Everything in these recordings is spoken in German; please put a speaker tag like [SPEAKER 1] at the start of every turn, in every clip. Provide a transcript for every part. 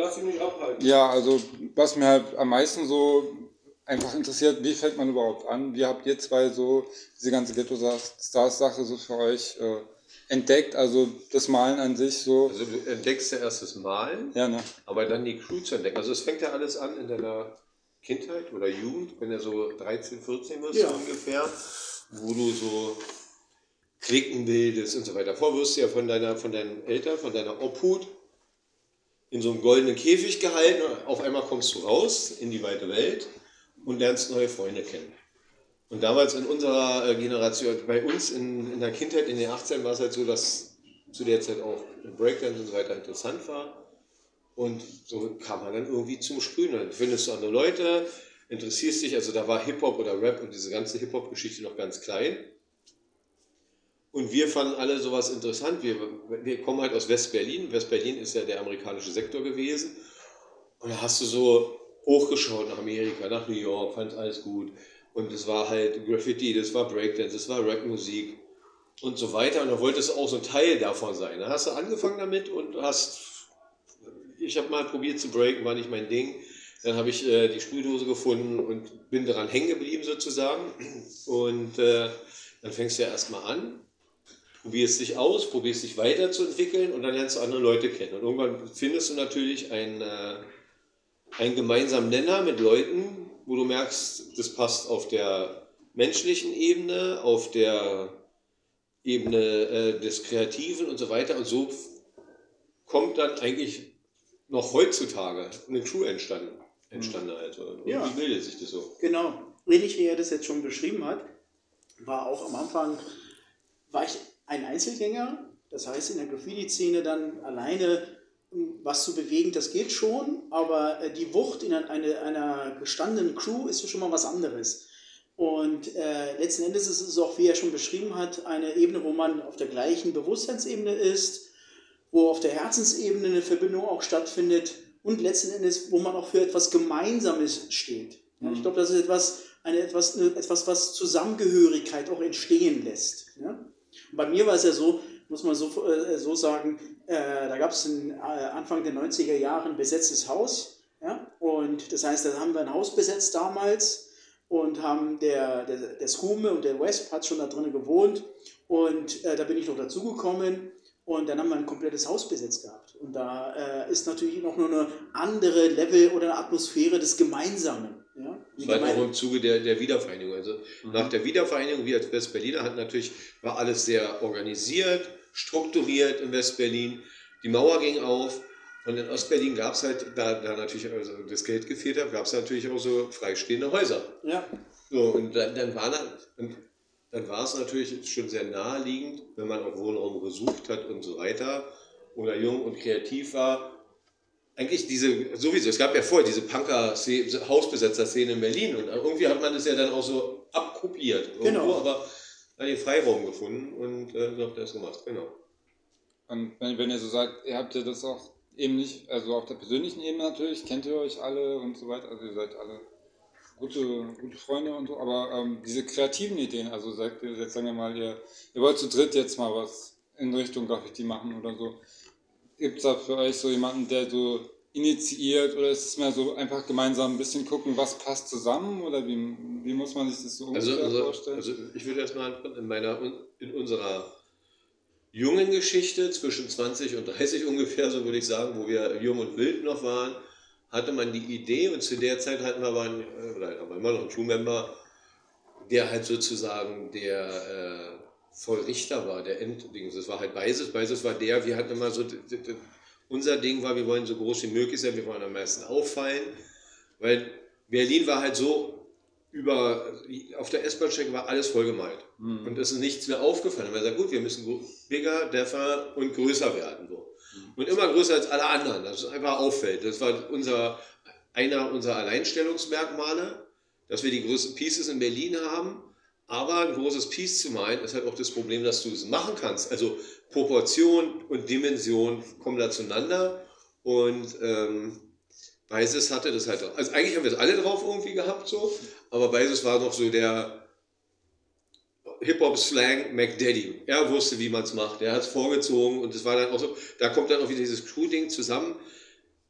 [SPEAKER 1] lass dich nicht abhalten.
[SPEAKER 2] Ja, also was mir halt am meisten so einfach interessiert, wie fängt man überhaupt an? Wie habt ihr zwei so diese ganze Ghetto-Stars-Sache so für euch äh, entdeckt? Also das Malen an sich so.
[SPEAKER 1] Also du entdeckst ja erst das Malen,
[SPEAKER 2] Ja, ne?
[SPEAKER 1] aber dann die Crew zu entdecken. Also es fängt ja alles an in deiner Kindheit oder Jugend, wenn du so 13, 14 wirst
[SPEAKER 3] Ja.
[SPEAKER 1] ungefähr, wo du so Klicken bildest und so weiter. Davor wirst du ja von, deiner, von deinen Eltern, von deiner Obhut in so einem goldenen Käfig gehalten. Auf einmal kommst du raus in die weite Welt und lernst neue Freunde kennen. Und damals in unserer äh, Generation, bei uns in, in der Kindheit, in den 18 war es halt so, dass zu der Zeit auch Breakdance und so weiter interessant war. Und so kam man dann irgendwie zum Sprühen. Dann findest du andere Leute, interessierst dich. Also da war Hip-Hop oder Rap und diese ganze Hip-Hop-Geschichte noch ganz klein. Und wir fanden alle sowas interessant. Wir, wir kommen halt aus West-Berlin. West-Berlin ist ja der amerikanische Sektor gewesen. Und da hast du so hochgeschaut nach Amerika, nach New York, fand alles gut. Und es war halt Graffiti, das war Breakdance, das war Rapmusik und so weiter. Und da wolltest du auch so ein Teil davon sein. Da hast du angefangen damit und hast, ich habe mal probiert zu breaken, war nicht mein Ding. Dann habe ich äh, die Sprühdose gefunden und bin daran hängen geblieben sozusagen. Und äh, dann fängst du ja erstmal an, probierst dich aus, probierst dich weiterzuentwickeln und dann lernst du andere Leute kennen. Und irgendwann findest du natürlich einen, äh, einen gemeinsamen Nenner mit Leuten, wo du merkst, das passt auf der menschlichen Ebene, auf der Ebene äh, des Kreativen und so weiter. Und so kommt dann eigentlich noch heutzutage eine Crew entstanden. entstanden also. Und
[SPEAKER 3] Ja.
[SPEAKER 1] Wie bildet sich das so?
[SPEAKER 3] Genau, ähnlich wie er das jetzt schon beschrieben hat, war auch am Anfang, war ich ein Einzelgänger, das heißt in der Graffiti-Szene dann alleine was zu bewegen, das geht schon, aber äh, die Wucht in einer, einer gestandenen Crew ist schon mal was anderes. Und äh, letzten Endes ist es auch, wie er schon beschrieben hat, eine Ebene, wo man auf der gleichen Bewusstseinsebene ist, wo auf der Herzensebene eine Verbindung auch stattfindet und letzten Endes, wo man auch für etwas Gemeinsames steht. Ja, ich glaube, das ist etwas, eine, etwas, eine, etwas, was Zusammengehörigkeit auch entstehen lässt. Ja? Bei mir war es ja so, muss man so, äh, so sagen, äh, da gab es äh, Anfang der 90er Jahre ein besetztes Haus. Ja? Und das heißt, da haben wir ein Haus besetzt damals und haben der, der, der Skume und der Wesp hat schon da drinnen gewohnt. Und äh, da bin ich noch dazugekommen. Und dann haben wir ein komplettes Haus besetzt gehabt. Und da äh, ist natürlich noch nur eine andere Level oder eine Atmosphäre des Gemeinsamen. Ja?
[SPEAKER 1] Das war halt auch im Zuge der, der Wiedervereinigung. Also nach der Wiedervereinigung, wir als Westberliner hatten natürlich, war alles sehr organisiert, strukturiert in Westberlin. Die Mauer ging auf und in Ostberlin gab es halt, da, da natürlich also das Geld gefehlt hat, gab es natürlich auch so freistehende Häuser.
[SPEAKER 3] ja.
[SPEAKER 1] So, und dann, dann, war dann, und dann war es natürlich schon sehr naheliegend, wenn man auch Wohnraum gesucht hat und so weiter oder jung und kreativ war. Eigentlich diese, sowieso, es gab ja vorher diese Punker-Hausbesetzer-Szene in Berlin und irgendwie hat man das ja dann auch so abkopiert. Irgendwo,
[SPEAKER 3] Genau.
[SPEAKER 1] aber da den Freiraum gefunden und äh, so habt ihr das gemacht, genau.
[SPEAKER 2] Und wenn, wenn ihr so sagt, ihr habt ja das auch eben nicht, also auf der persönlichen Ebene natürlich, kennt ihr euch alle und so weiter, also ihr seid alle gute, gute Freunde und so, aber ähm, diese kreativen Ideen, also sagt ihr, jetzt sagen wir mal, ihr, ihr wollt zu dritt jetzt mal was in Richtung Graffiti machen oder so. Gibt es da für euch so jemanden, der so initiiert oder ist es mehr so einfach gemeinsam ein bisschen gucken, was passt zusammen oder wie, wie muss man sich das so
[SPEAKER 1] Also,
[SPEAKER 2] ungefähr
[SPEAKER 1] also,
[SPEAKER 2] vorstellen?
[SPEAKER 1] also ich würde erstmal in meiner in unserer jungen Geschichte zwischen 20 und 30 ungefähr, so würde ich sagen, wo wir jung und wild noch waren, hatte man die Idee und zu der Zeit hatten wir, waren, äh, oder haben wir immer noch einen Crewmember, der halt sozusagen der äh, Vollrichter war, der Enddings. Das war halt Beises. Beises war der, wir hatten immer so, unser Ding war, wir wollen so groß wie möglich sein, wir wollen am meisten auffallen, weil Berlin war halt so über, auf der S-Bahn-Strecke war alles vollgemalt. Und es ist nichts mehr aufgefallen. Man sagt, gut, wir müssen bigger, deffer und größer werden. So. Und immer größer als alle anderen, dass es einfach auffällt. Das war unser, einer unserer Alleinstellungsmerkmale, dass wir die größten Pieces in Berlin haben. Aber ein großes Piece zu malen, ist halt auch das Problem, dass du es machen kannst. Also Proportion und Dimension kommen da zueinander. Und ähm, Beises hatte das halt. Also eigentlich haben wir es alle drauf irgendwie gehabt so, aber Beises war noch so der Hip-Hop-Slang McDaddy. Er wusste, wie man es macht. Er hat es vorgezogen und es war dann auch so, da kommt dann auch wieder dieses Crew-Ding zusammen.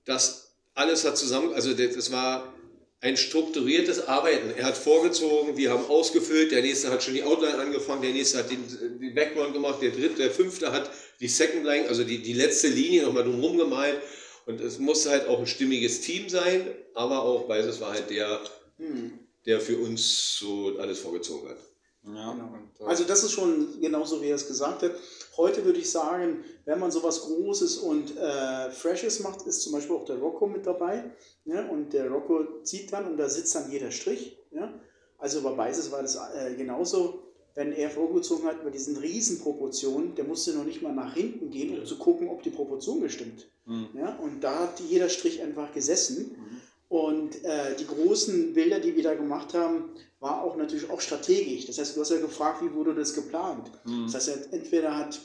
[SPEAKER 1] das alles hat zusammen, also das war ein strukturiertes Arbeiten. Er hat vorgezogen, wir haben ausgefüllt, der nächste hat schon die Outline angefangen, der nächste hat den, den Background gemacht, der dritte, der fünfte hat die Second Line, also die, die letzte Linie nochmal drumherum gemalt. Und es musste halt auch ein stimmiges Team sein, aber auch, weil es war halt der, hm. der für uns so alles vorgezogen hat.
[SPEAKER 3] Ja, genau. Äh, also das ist schon genauso, wie er es gesagt hat. Heute würde ich sagen, wenn man sowas Großes und äh, Freshes macht, ist zum Beispiel auch der Rocco mit dabei. Ja? Und der Rocco zieht dann und da sitzt dann jeder Strich. Ja? Also bei Beises war das äh, genauso. Wenn er vorgezogen hat bei diesen Riesenproportionen, der musste noch nicht mal nach hinten gehen, um ja. zu gucken, ob die Proportion gestimmt. Mhm. Ja? Und da hat jeder Strich einfach gesessen. Mhm. Und äh, die großen Bilder, die wir da gemacht haben, war auch natürlich auch strategisch. Das heißt, du hast ja gefragt, wie wurde das geplant? Mhm. Das heißt, entweder hat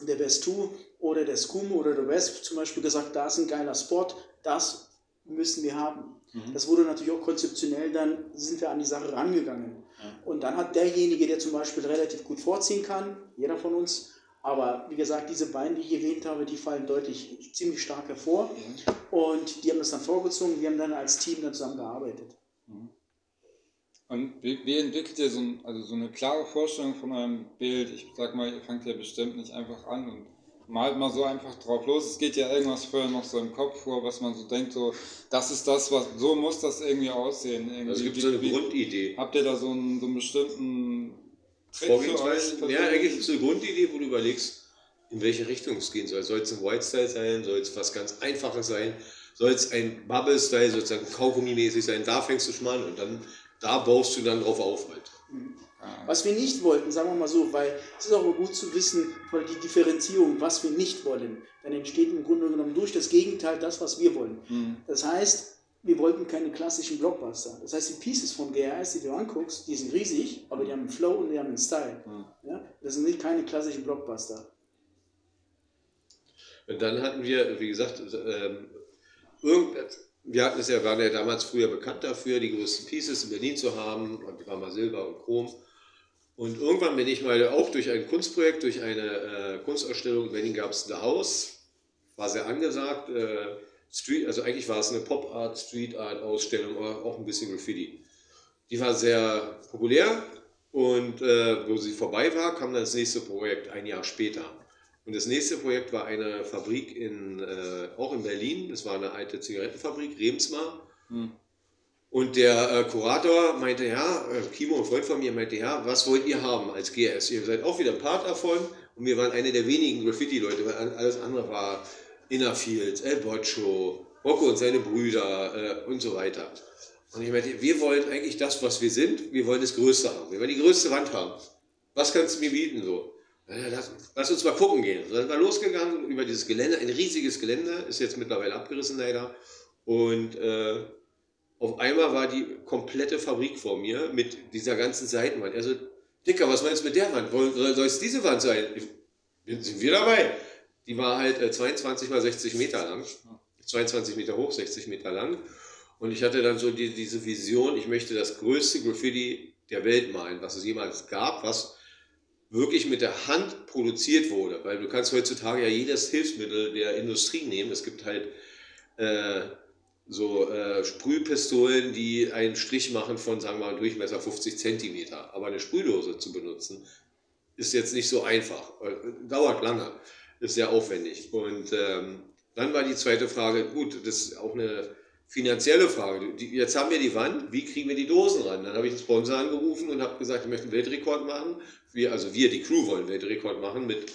[SPEAKER 3] der Best 2 oder der Scum oder der West zum Beispiel gesagt, da ist ein geiler Spot, das müssen wir haben. Mhm. Das wurde natürlich auch konzeptionell, dann sind wir an die Sache rangegangen. Ja. Und dann hat derjenige, der zum Beispiel relativ gut vorziehen kann, jeder von uns, aber wie gesagt, diese beiden, die ich erwähnt habe, die fallen deutlich ziemlich stark hervor. Mhm. Und die haben das dann vorgezogen. Wir haben dann als Team dann zusammengearbeitet. Mhm.
[SPEAKER 2] Und wie, wie, entwickelt ihr so, ein, also so eine klare Vorstellung von eurem Bild? Ich sag mal, ihr fangt ja bestimmt nicht einfach an und malt mal so einfach drauf los. Es geht ja irgendwas vorher noch so im Kopf vor, was man so denkt, so, das ist das, was, so muss das irgendwie aussehen. Irgendwie.
[SPEAKER 1] Also es gibt so eine Grundidee.
[SPEAKER 2] Habt ihr da so einen, so einen bestimmten
[SPEAKER 1] Vorgehensweise. Ja, eigentlich ist eine Grundidee, wo du überlegst, in welche Richtung es gehen soll. Soll es ein White Style sein? Soll es was ganz Einfaches sein? Soll es ein Bubble Style, sozusagen Kaugummi-mäßig sein? Da fängst du schon mal an und dann, da baust du dann drauf auf halt.
[SPEAKER 3] Mhm. Was wir nicht wollten, sagen wir mal so, weil es ist auch mal gut zu wissen, weil die Differenzierung, was wir nicht wollen, dann entsteht im Grunde genommen durch das Gegenteil das, was wir wollen. Mhm. Das heißt, wir wollten keine klassischen Blockbuster. Das heißt, die Pieces von GRS, die du anguckst, die sind riesig, aber die haben einen Flow und die haben einen Style. Mhm. Ja? Das sind nicht keine klassischen Blockbuster.
[SPEAKER 1] Und dann hatten wir, wie gesagt, ähm, wir hatten es ja, waren ja damals früher bekannt dafür, die größten Pieces in Berlin zu haben, und war mal Silber und Chrom. Und irgendwann bin ich mal auch durch ein Kunstprojekt, durch eine äh, Kunstausstellung in Berlin gab es The House, war sehr angesagt. Äh, Street, also eigentlich war es eine Pop Art, Street Art Ausstellung, aber auch ein bisschen Graffiti. Die war sehr populär und äh, wo sie vorbei war, kam dann das nächste Projekt ein Jahr später. Und das nächste Projekt war eine Fabrik in, äh, auch in Berlin. Das war eine alte Zigarettenfabrik, Remsmar. Hm. Und der äh, Kurator meinte, ja, äh, Kimo, ein Freund von mir, meinte, ja, was wollt ihr haben als GS? Ihr seid auch wieder Part davon. Und wir waren eine der wenigen Graffiti-Leute, weil alles andere war Innerfields, El Boccio, Rocco und seine Brüder äh, und so weiter. Und ich meinte, wir wollen eigentlich das, was wir sind, wir wollen das Größte haben. Wir wollen die größte Wand haben. Was kannst du mir bieten so? Lass, lass, uns mal gucken gehen. So sind wir losgegangen über dieses Gelände, ein riesiges Gelände, ist jetzt mittlerweile abgerissen leider. Und äh, auf einmal war die komplette Fabrik vor mir mit dieser ganzen Seitenwand. Er so, Dicker, was meinst du mit der Wand? Soll es diese Wand sein? Sind wir dabei? Die war halt äh, 22 mal 60 Meter lang, 22 Meter hoch, 60 Meter lang. Und ich hatte dann so die, diese Vision, ich möchte das größte Graffiti der Welt malen, was es jemals gab, was wirklich mit der Hand produziert wurde. Weil du kannst heutzutage ja jedes Hilfsmittel der Industrie nehmen. Es gibt halt äh, so äh, Sprühpistolen, die einen Strich machen von, sagen wir mal, Durchmesser 50 Zentimeter. Aber eine Sprühdose zu benutzen, ist jetzt nicht so einfach. Äh, dauert lange ist sehr aufwendig. Und ähm, dann war die zweite Frage, gut, das ist auch eine finanzielle Frage. Jetzt haben wir die Wand, wie kriegen wir die Dosen ran? Dann habe ich den Sponsor angerufen und habe gesagt, ich möchte einen Weltrekord machen. Wir, also wir, die Crew, wollen einen Weltrekord machen mit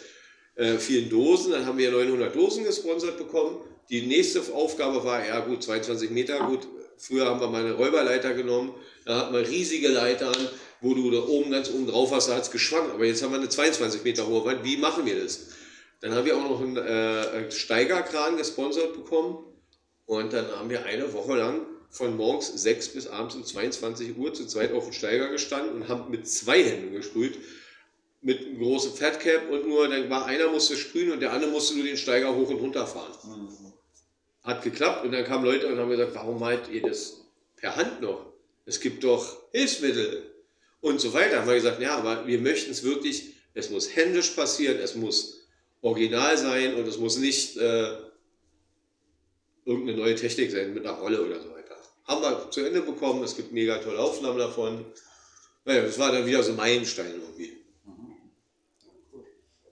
[SPEAKER 1] äh, vielen Dosen. Dann haben wir 900 Dosen gesponsert bekommen. Die nächste Aufgabe war, ja gut, 22 Meter, gut. Früher haben wir mal eine Räuberleiter genommen. Da hat man riesige Leitern, wo du da oben ganz oben drauf hast, da hat es geschwankt. Aber jetzt haben wir eine 22 Meter hohe Wand. Wie machen wir das? Dann haben wir auch noch einen äh, Steigerkran gesponsert bekommen. Und dann haben wir eine Woche lang von morgens 6 bis abends um 22 Uhr zu zweit auf dem Steiger gestanden und haben mit zwei Händen gesprüht. Mit einem großen Fatcap und nur, dann war einer musste sprühen und der andere musste nur den Steiger hoch und runter fahren. Mhm. Hat geklappt und dann kamen Leute und haben gesagt, warum malt ihr das per Hand noch? Es gibt doch Hilfsmittel und so weiter. Haben wir gesagt, ja, aber wir möchten es wirklich, es muss händisch passieren, es muss original sein und es muss nicht äh, irgendeine neue Technik sein mit einer Rolle oder so weiter. Haben wir zu Ende bekommen, es gibt mega tolle Aufnahmen davon. Naja, das war dann wieder so Meilenstein irgendwie.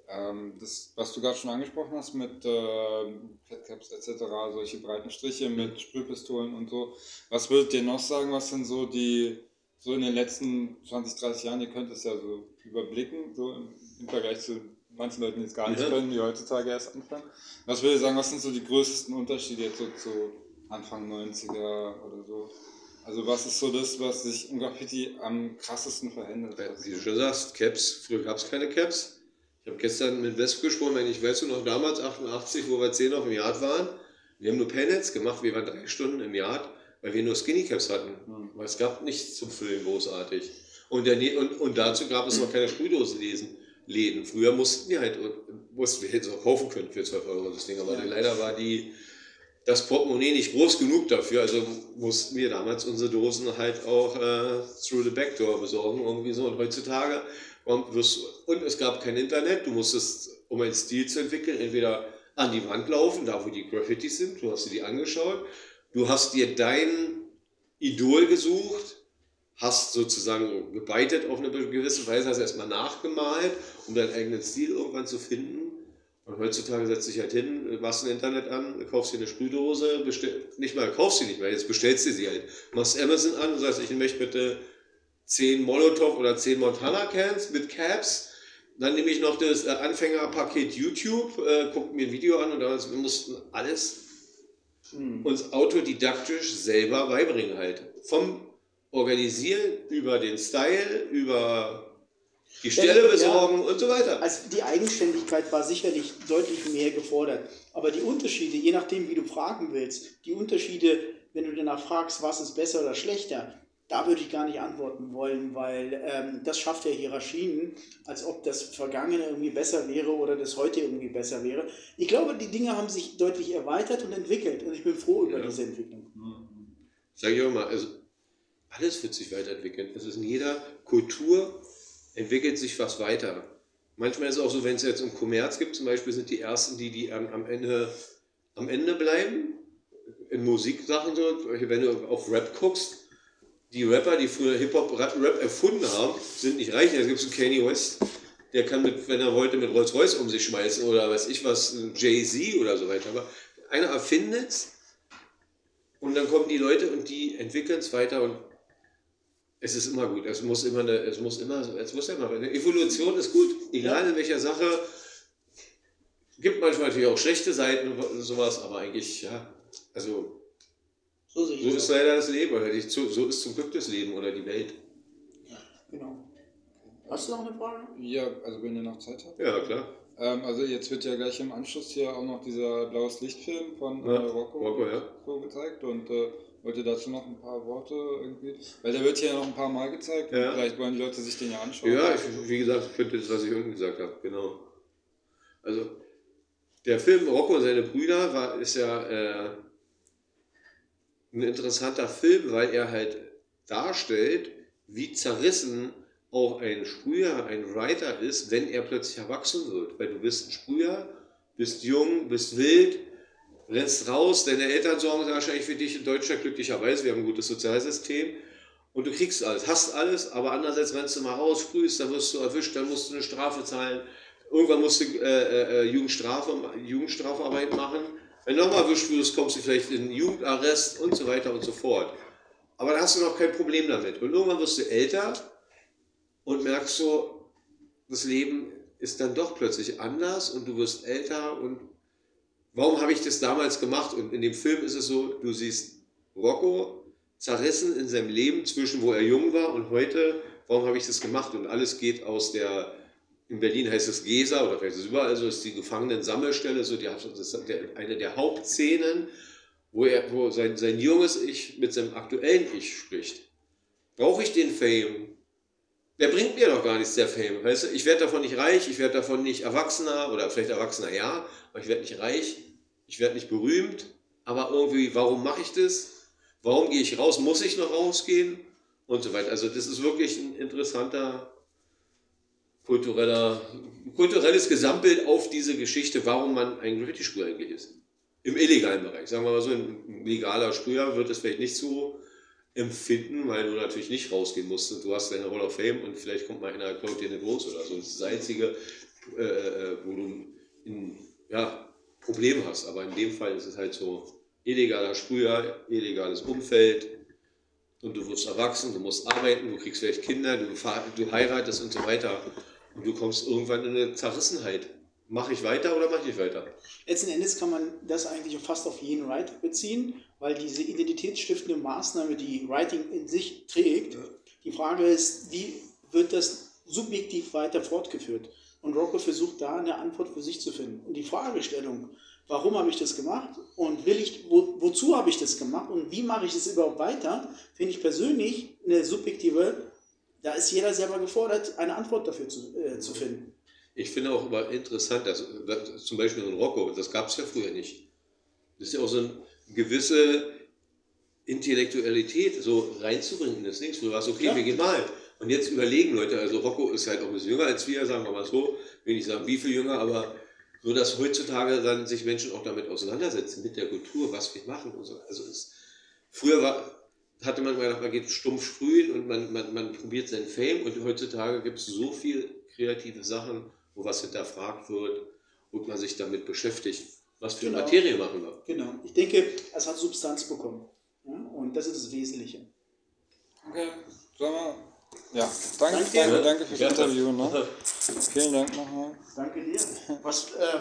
[SPEAKER 2] Ähm, das, was du gerade schon angesprochen hast mit äh, etc., solche breiten Striche mit Sprühpistolen und so. Was würdet ihr noch sagen, was sind so die, so in den letzten 20, 30 Jahren, ihr könnt es ja so überblicken, so im, im Vergleich zu manchen Leuten, die es gar nicht
[SPEAKER 1] Ja.
[SPEAKER 2] können, die heutzutage erst anfangen. Was würdet ihr sagen, was sind so die größten Unterschiede jetzt so zu Anfang 90er oder so? Also was ist so das, was sich im Graffiti am krassesten verändert hat?
[SPEAKER 1] Wie du schon sagst, Caps, früher gab es keine Caps. Ich habe gestern mit Wesp gesprochen, wenn ich weißt du noch damals, 88, wo wir 10 auf dem Yard waren. Wir haben nur Pellets gemacht, wir waren drei Stunden im Yard, weil wir nur Skinny Caps hatten. Weil es gab nichts zum Füllen großartig. Und, der, und, und dazu gab es noch keine Sprühdosenläden. Läden. Früher mussten wir halt, mussten wir hätten es auch kaufen können für 12 Euro das Ding, aber
[SPEAKER 3] Ja.
[SPEAKER 1] leider war die, das Portemonnaie nicht groß genug dafür, also mussten wir damals unsere Dosen halt auch äh, through the back door besorgen, irgendwie so. Und heutzutage und, wirst, und es gab kein Internet, du musstest, um einen Stil zu entwickeln, entweder an die Wand laufen, da wo die Graffitis sind, du hast dir die angeschaut, du hast dir dein Idol gesucht, hast sozusagen gebeitet auf eine gewisse Weise, hast erstmal nachgemalt, um deinen eigenen Stil irgendwann zu finden. Und heutzutage setzt dich halt hin, machst ein Internet an, kaufst dir eine Sprühdose, bestell, nicht mal kaufst sie nicht mehr, jetzt bestellst du sie halt. Machst Amazon an und sagst, ich möchte bitte 10 Molotow oder 10 Montana Cans mit Caps. Dann nehme ich noch das äh, Anfängerpaket YouTube, äh, gucke mir ein Video an und dann, wir mussten alles uns autodidaktisch selber beibringen halt. Vom Organisieren über den Style, über die Stelle
[SPEAKER 3] ja.
[SPEAKER 1] besorgen und so weiter.
[SPEAKER 3] Also die Eigenständigkeit war sicherlich deutlich mehr gefordert. Aber die Unterschiede, je nachdem, wie du fragen willst, die Unterschiede, wenn du danach fragst, was ist besser oder schlechter, da würde ich gar nicht antworten wollen, weil ähm, das schafft ja Hierarchien, als ob das Vergangene irgendwie besser wäre oder das heute irgendwie besser wäre. Ich glaube, die Dinge haben sich deutlich erweitert und entwickelt und ich bin froh über
[SPEAKER 1] Ja.
[SPEAKER 3] diese Entwicklung.
[SPEAKER 1] Sag ich auch mal, also alles wird sich weiterentwickeln. Es ist in jeder Kultur entwickelt sich was weiter. Manchmal ist es auch so, wenn es jetzt um Kommerz gibt, zum Beispiel sind die ersten, die, die am, am, Ende, am Ende bleiben. In Musiksachen so, wenn du auf Rap guckst, die Rapper, die früher Hip-Hop-Rap erfunden haben, sind nicht reich. Da gibt es einen Kanye West, der kann, mit, wenn er wollte, mit Rolls-Royce um sich schmeißen oder weiß ich was, Jay-Z oder so weiter. Aber einer erfindet es und dann kommen die Leute und die entwickeln es weiter und es ist immer gut. Es muss immer, eine, es muss immer, es muss immer, eine Evolution ist gut, egal in welcher Sache. Gibt manchmal natürlich auch schlechte Seiten und sowas, aber eigentlich, ja, also
[SPEAKER 3] So sehe
[SPEAKER 1] so ist leider das Leben oder nicht, so, ist zum Glück das Leben oder die Welt.
[SPEAKER 3] Genau. Hast du noch eine Frage?
[SPEAKER 2] Ja, also wenn ihr noch Zeit habt.
[SPEAKER 1] Ja, klar.
[SPEAKER 2] Ähm, also jetzt wird ja gleich im Anschluss hier auch noch dieser Blaues Lichtfilm von
[SPEAKER 1] Ja,
[SPEAKER 2] äh, Rocco,
[SPEAKER 1] Rocco, ja.
[SPEAKER 2] gezeigt und äh, wollt ihr dazu noch ein paar Worte irgendwie? Weil der wird hier noch ein paar Mal gezeigt
[SPEAKER 1] Ja.
[SPEAKER 2] vielleicht wollen die Leute sich den ja anschauen.
[SPEAKER 1] Ja, ich, wie gesagt, ich finde das, was ich unten gesagt habe, genau. Also, der Film Rocco und seine Brüder war, ist ja äh, ein interessanter Film, weil er halt darstellt, wie zerrissen auch ein Sprüher, ein Writer ist, wenn er plötzlich erwachsen wird. Weil du bist ein Sprüher, bist jung, bist wild, rennst raus, deine Eltern sorgen wahrscheinlich für dich in Deutschland glücklicherweise, wir haben ein gutes Sozialsystem und du kriegst alles, hast alles, aber andererseits rennst du mal raus, sprühst, dann wirst du erwischt, dann musst du eine Strafe zahlen, irgendwann musst du äh, äh, Jugendstrafe, Jugendstrafarbeit machen, wenn du nochmal erwischt wirst, kommst du vielleicht in Jugendarrest und so weiter und so fort. Aber da hast du noch kein Problem damit. Und irgendwann wirst du älter und merkst so, das Leben ist dann doch plötzlich anders und du wirst älter und warum habe ich das damals gemacht? Und in dem Film ist es so, du siehst Rocco zerrissen in seinem Leben zwischen wo er jung war und heute, warum habe ich das gemacht? Und alles geht aus der, in Berlin heißt es Gesa oder vielleicht ist es überall so, ist die Gefangenen-Sammelstelle, so die, das ist eine der Hauptszenen, wo, er, wo sein, sein junges Ich mit seinem aktuellen Ich spricht. Brauche ich den Fame? Der bringt mir doch gar nichts, der Fame. Weißt du, ich werde davon nicht reich, ich werde davon nicht Erwachsener oder vielleicht Erwachsener ja, aber ich werde nicht reich, ich werde nicht berühmt, aber irgendwie, warum mache ich das? Warum gehe ich raus? Muss ich noch rausgehen? Und so weiter. Also das ist wirklich ein interessanter kultureller, kulturelles Gesamtbild auf diese Geschichte, warum man ein Graffiti-Spur eigentlich ist. im illegalen Bereich. Sagen wir mal so, ein legaler Sprüher wird es vielleicht nicht so empfinden, weil du natürlich nicht rausgehen musst. Du hast deine Hall of Fame und vielleicht kommt mal einer, klaut dir eine groß oder so. Das ist das Einzige, äh, äh, wo du ein ja, Problem hast. Aber in dem Fall ist es halt so illegaler Sprüher, illegales Umfeld und du wirst erwachsen, du musst arbeiten, du kriegst vielleicht Kinder, du, du heiratest und so weiter. Und du kommst irgendwann in eine Zerrissenheit. Mache ich weiter oder mache ich weiter?
[SPEAKER 3] Letzten Endes kann man das eigentlich fast auf jeden Writer beziehen, weil diese identitätsstiftende Maßnahme, die Writing in sich trägt, ja. die Frage ist, wie wird das subjektiv weiter fortgeführt? Und Rocco versucht da eine Antwort für sich zu finden. Und die Fragestellung, warum habe ich das gemacht und will ich, wo, wozu habe ich das gemacht und wie mache ich das überhaupt weiter, finde ich persönlich eine subjektive, da ist jeder selber gefordert, eine Antwort dafür zu, äh, zu finden.
[SPEAKER 1] Ich finde auch immer interessant, dass, dass zum Beispiel so ein Rocco, das gab es ja früher nicht. Das ist ja auch so eine gewisse Intellektualität so reinzubringen in das Ding. Du warst okay, ja. wir gehen mal. Und jetzt überlegen Leute, also Rocco ist halt auch ein bisschen jünger als wir, sagen wir mal so, will ich sagen, wie viel jünger, aber so dass heutzutage dann sich Menschen auch damit auseinandersetzen, mit der Kultur, was wir machen und so. Also es, früher war, hatte man gedacht, man geht stumpf sprühen und man, man, man probiert sein Fame und heutzutage gibt es so viel kreative Sachen, wo was hinterfragt wird und man sich damit beschäftigt, was für genau. Materie machen wir.
[SPEAKER 3] Genau, ich denke, es hat Substanz bekommen ja? und das ist das Wesentliche.
[SPEAKER 2] Okay, sollen wir ja, danke, danke, danke fürs ja. Interview. Ne? Vielen Dank nochmal.
[SPEAKER 3] Danke dir. Was, äh,